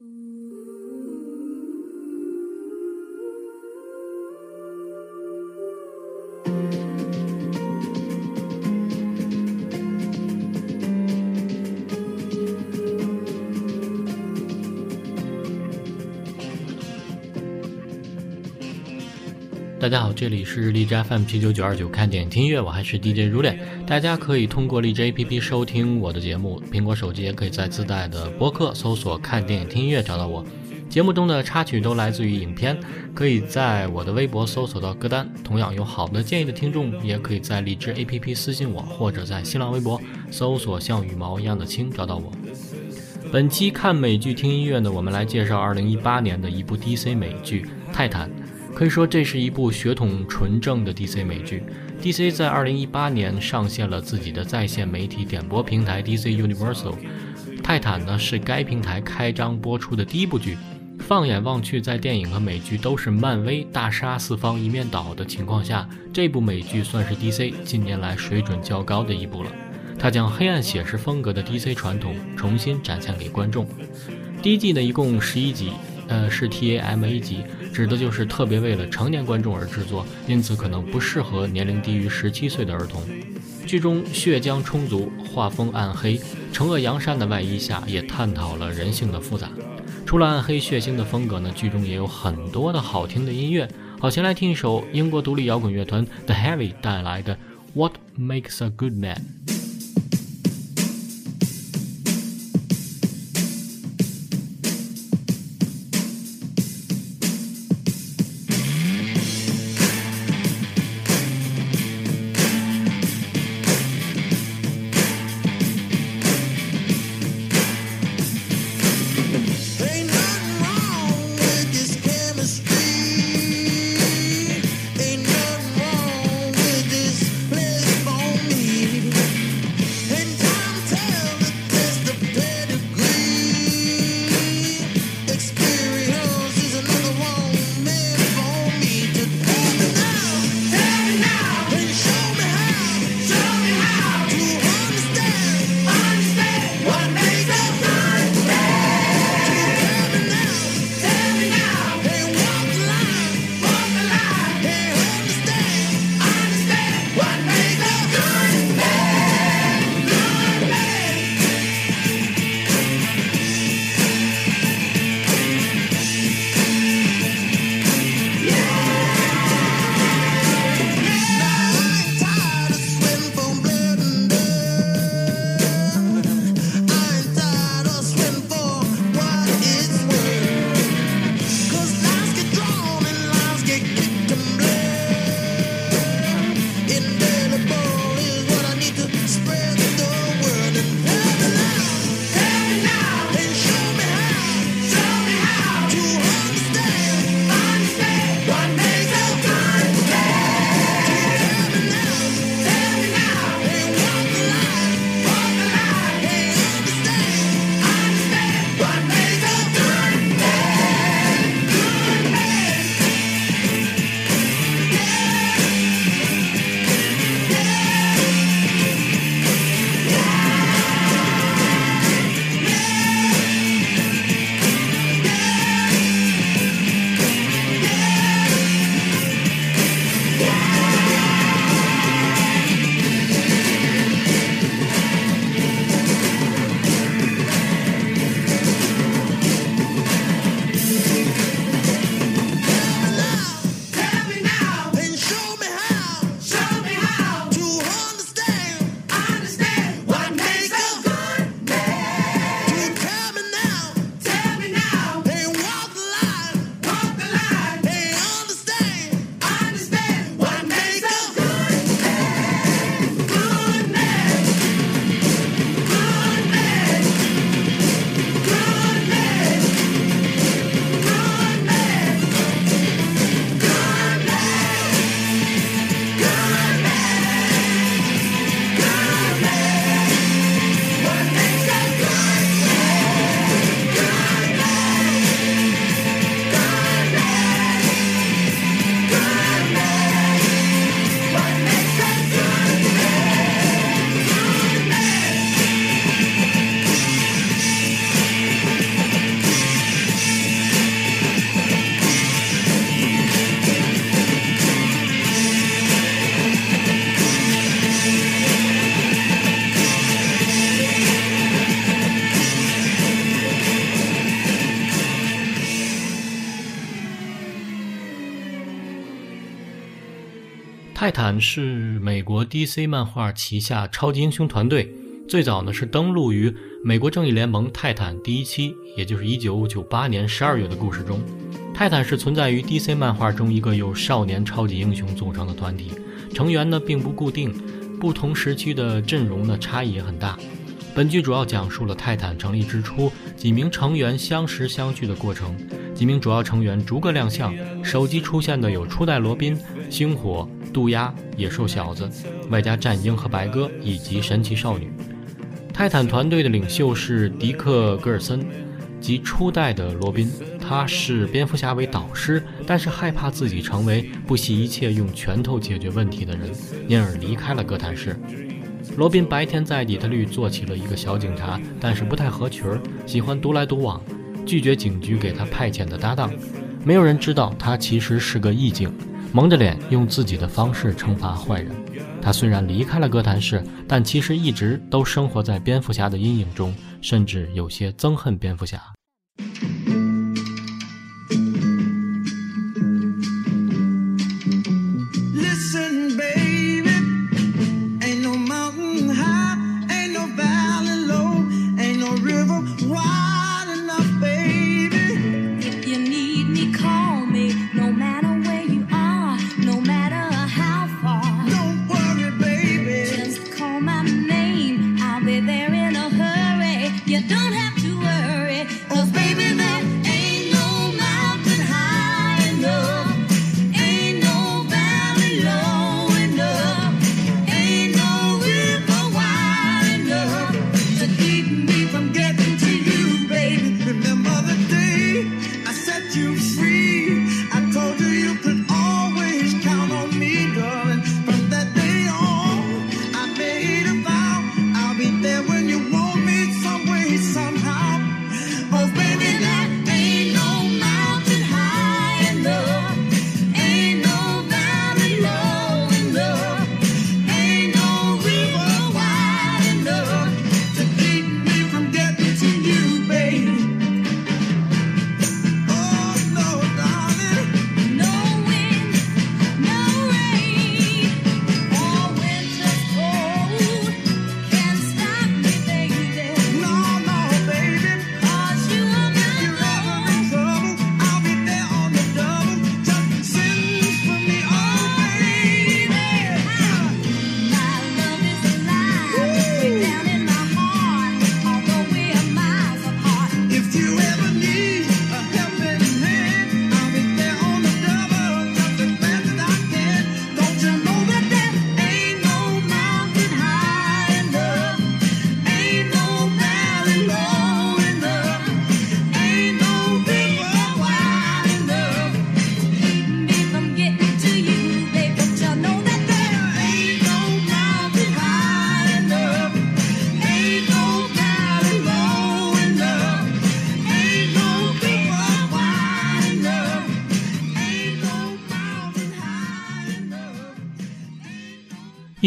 Mm. 大家好，这里是荔枝 FM 七九九二九看电影听音乐，我还是 DJ 如恋。大家可以通过荔枝 APP 收听我的节目，苹果手机也可以在自带的播客搜索“看电影听音乐”找到我。节目中的插曲都来自于影片，可以在我的微博搜索到歌单。同样有好的建议的听众，也可以在荔枝 APP 私信我，或者在新浪微博搜索“像羽毛一样的青”找到我。本期看美剧听音乐呢，我们来介绍二零一八年的一部 DC 美剧《泰坦》。可以说，这是一部血统纯正的 DC 美剧。DC 在2018年上线了自己的在线媒体点播平台 DC Universal。泰坦呢是该平台开张播出的第一部剧。放眼望去，在电影和美剧都是漫威大杀四方一面倒的情况下，这部美剧算是 DC 近年来水准较高的一部了。它将黑暗写实风格的 DC 传统重新展现给观众。第一季呢，一共十一集。呃，是 TAMA 级，指的就是特别为了成年观众而制作，因此可能不适合年龄低于十七岁的儿童。剧中血浆充足，画风暗黑，惩恶扬善的外衣下也探讨了人性的复杂。除了暗黑血腥的风格呢，剧中也有很多的好听的音乐。好，先来听一首英国独立摇滚乐团 The Heavy 带来的《What Makes a Good Man》。坦是美国 DC 漫画旗下超级英雄团队，最早呢是登陆于美国正义联盟泰坦第一期，也就是1998年12月的故事中。泰坦是存在于 DC 漫画中一个由少年超级英雄组成的团体，成员呢并不固定，不同时期的阵容呢差异也很大。本剧主要讲述了泰坦成立之初几名成员相识相聚的过程，几名主要成员逐个亮相，首集出现的有初代罗宾、星火。渡鸦、野兽小子，外加战鹰和白鸽以及神奇少女。泰坦团队的领袖是迪克·戈尔森，即初代的罗宾。他是蝙蝠侠为导师，但是害怕自己成为不惜一切用拳头解决问题的人，因而离开了哥谭市。罗宾白天在底特律做起了一个小警察，但是不太合群儿，喜欢独来独往，拒绝警局给他派遣的搭档。没有人知道他其实是个义警。蒙着脸用自己的方式惩罚坏人。他虽然离开了哥谭市，但其实一直都生活在蝙蝠侠的阴影中，甚至有些憎恨蝙蝠侠。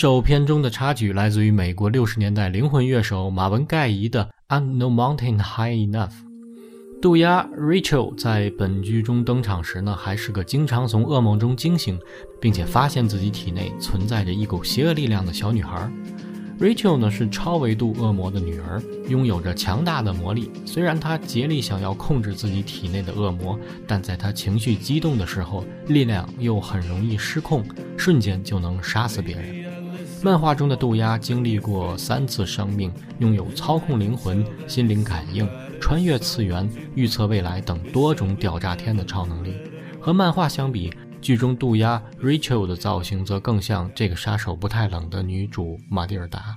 首片中的插曲来自于美国六十年代灵魂乐手马文盖伊的《I'm No Mountain High Enough》。渡鸦 Rachel 在本剧中登场时呢，还是个经常从噩梦中惊醒，并且发现自己体内存在着一股邪恶力量的小女孩。Rachel 呢是超维度恶魔的女儿，拥有着强大的魔力。虽然她竭力想要控制自己体内的恶魔，但在她情绪激动的时候，力量又很容易失控，瞬间就能杀死别人。漫画中的渡鸦经历过三次生命，拥有操控灵魂、心灵感应、穿越次元、预测未来等多种屌炸天的超能力。和漫画相比，剧中渡鸦 Rachel 的造型则更像这个杀手不太冷的女主玛蒂尔达。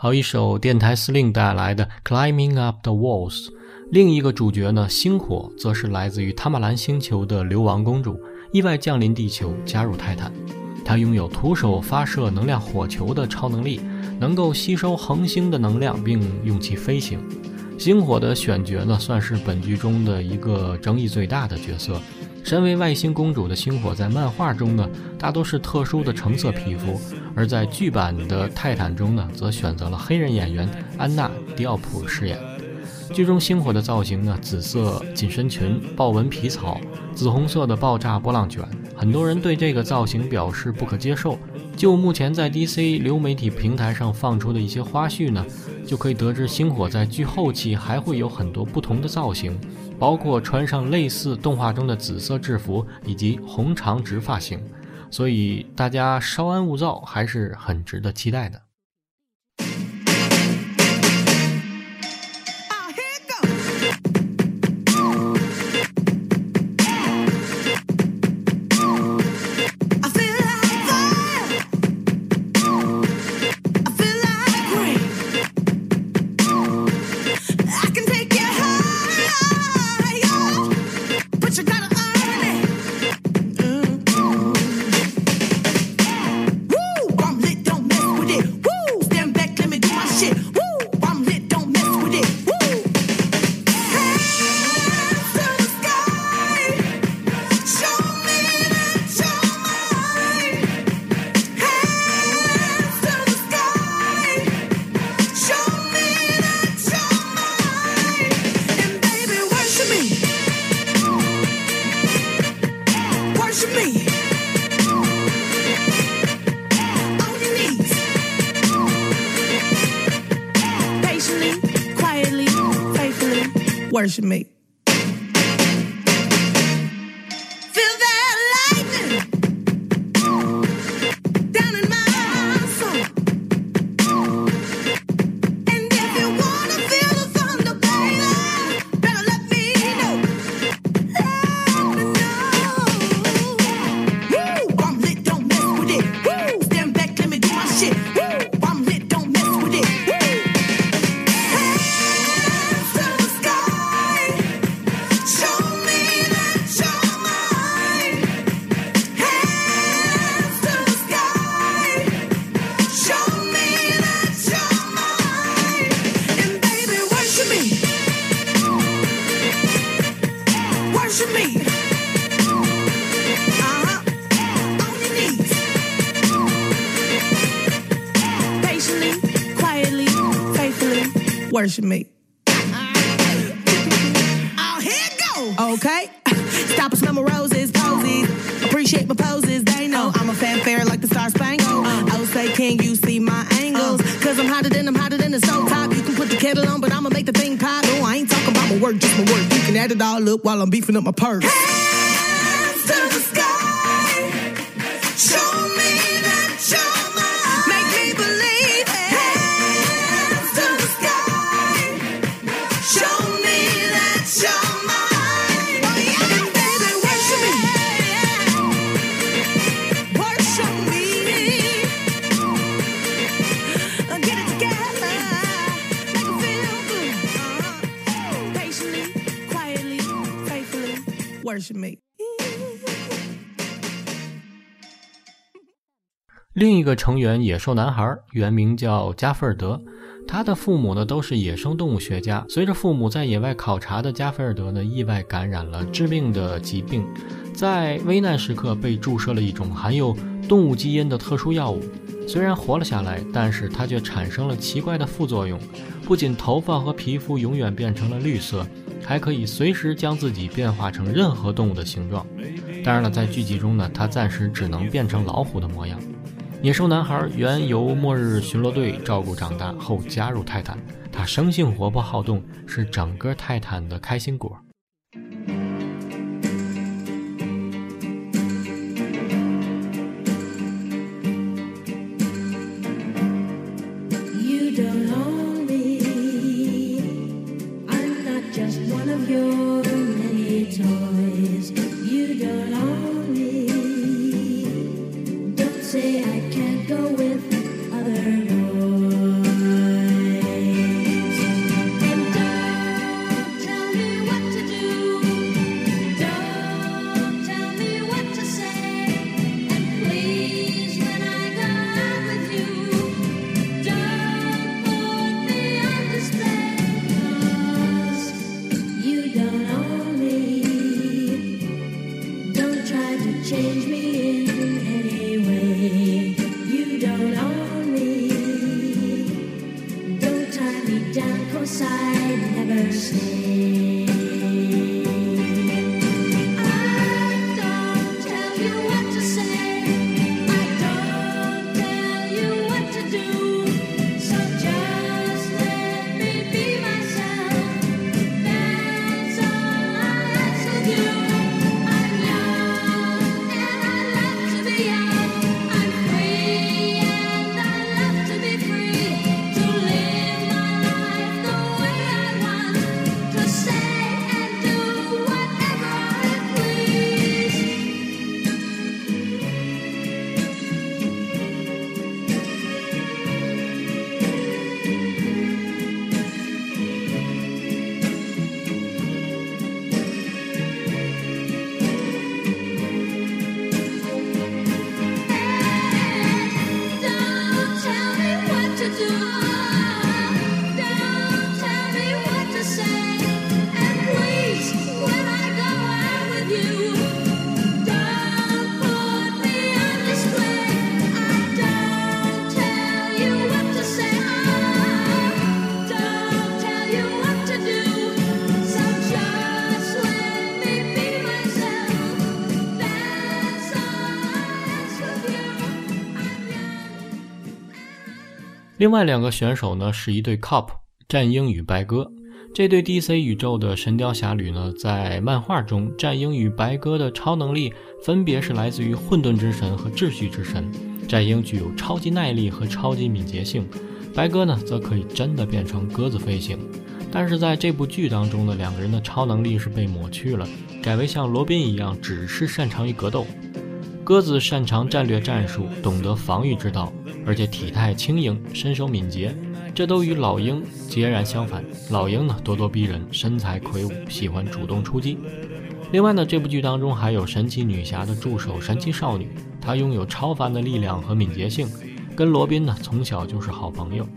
好一首电台司令带来的《Climbing Up the Walls》。另一个主角呢，星火，则是来自于塔马兰星球的流亡公主，意外降临地球，加入泰坦。她拥有徒手发射能量火球的超能力，能够吸收恒星的能量，并用其飞行。星火的选角呢，算是本剧中的一个争议最大的角色。身为外星公主的星火，在漫画中呢，大多是特殊的橙色皮肤；而在剧版的《泰坦》中呢，则选择了黑人演员安娜·迪奥普饰演。剧中星火的造型呢，紫色紧身裙、豹纹皮草、紫红色的爆炸波浪卷，很多人对这个造型表示不可接受。就目前在 DC 流媒体平台上放出的一些花絮呢，就可以得知星火在剧后期还会有很多不同的造型，包括穿上类似动画中的紫色制服以及红长直发型，所以大家稍安勿躁，还是很值得期待的。worship me. On your knees. Patiently, quietly, faithfully, worship me. Oh, here go. Okay. Stop and smell my roses, posies. Appreciate my poses, they know uh. I'm a fanfare like the Star Spangled. Oh, say, can you see my angles? Uh. Cause I'm hotter than I'm hotter than the stove top. You can put the kettle on, but I'ma make the thing pop. No, I ain't talking about my work, just my work. You can add it all up while I'm beefing up my purse. Hands to the sky. Show worship me. 另一个成员野兽男孩原名叫加菲尔德，他的父母呢都是野生动物学家。随着父母在野外考察的加菲尔德呢意外感染了致命的疾病，在危难时刻被注射了一种含有动物基因的特殊药物。虽然活了下来，但是他却产生了奇怪的副作用，不仅头发和皮肤永远变成了绿色。还可以随时将自己变化成任何动物的形状。当然了，在剧集中呢，他暂时只能变成老虎的模样。野兽男孩原由末日巡逻队照顾长大，后加入泰坦。他生性活泼好动，是整个泰坦的开心果。inside never stays. 另外两个选手呢是一对 Cop 战鹰与白鸽。这对 DC 宇宙的神雕侠侣呢，在漫画中，战鹰与白鸽的超能力分别是来自于混沌之神和秩序之神。战鹰具有超级耐力和超级敏捷性，白鸽呢则可以真的变成鸽子飞行。但是在这部剧当中呢，两个人的超能力是被抹去了，改为像罗宾一样，只是擅长于格斗。鸽子擅长战略战术，懂得防御之道，而且体态轻盈，身手敏捷，这都与老鹰截然相反。老鹰呢咄咄逼人，身材魁梧，喜欢主动出击。另外呢，这部剧当中还有神奇女侠的助手神奇少女，她拥有超凡的力量和敏捷性，跟罗宾呢从小就是好朋友。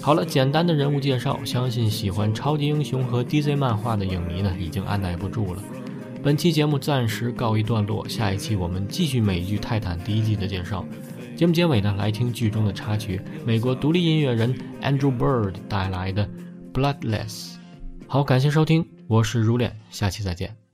好了，简单的人物介绍，相信喜欢超级英雄和 DC 漫画的影迷呢已经按耐不住了。本期节目暂时告一段落，下一期我们继续美剧《泰坦》第一季的介绍。节目结尾呢，来听剧中的插曲，美国独立音乐人 Andrew Bird 带来的《Bloodless》。好，感谢收听，我是如恋，下期再见。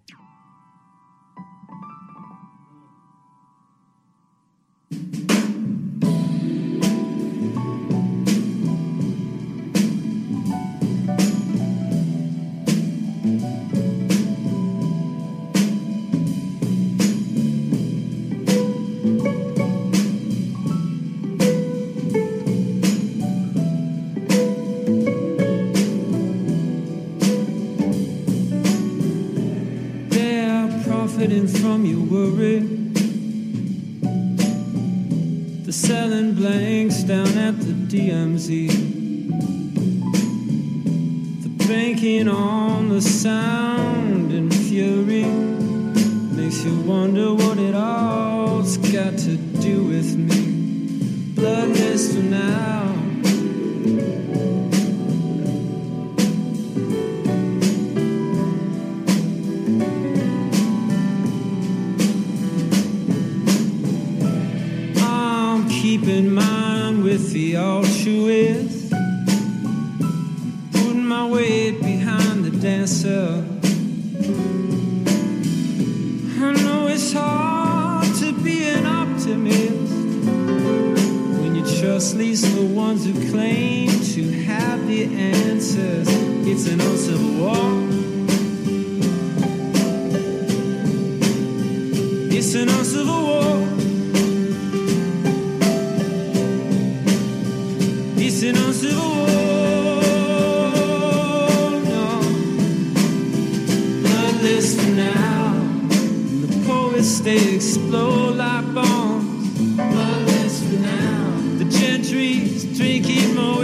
keep moving.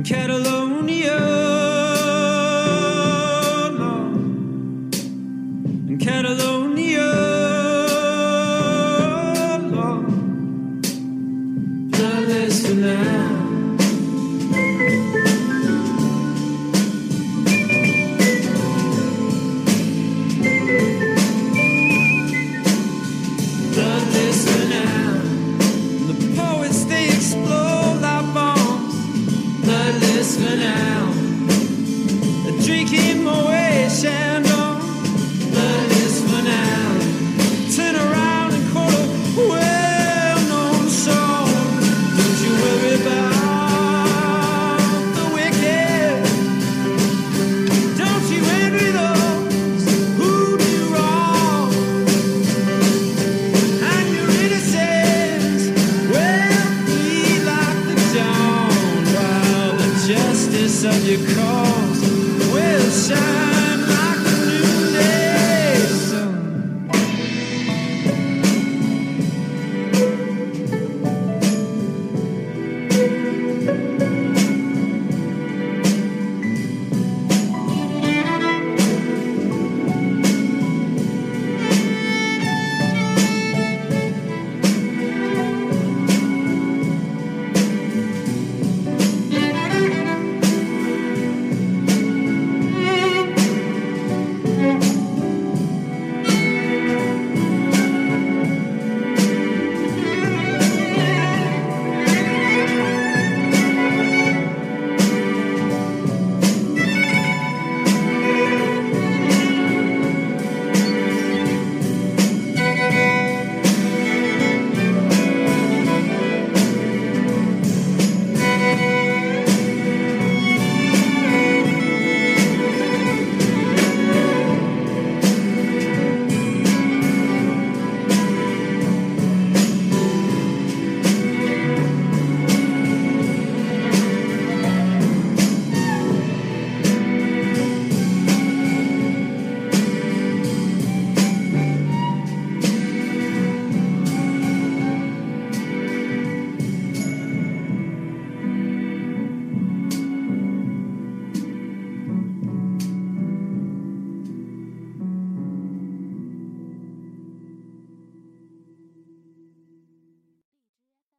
in Catalonia.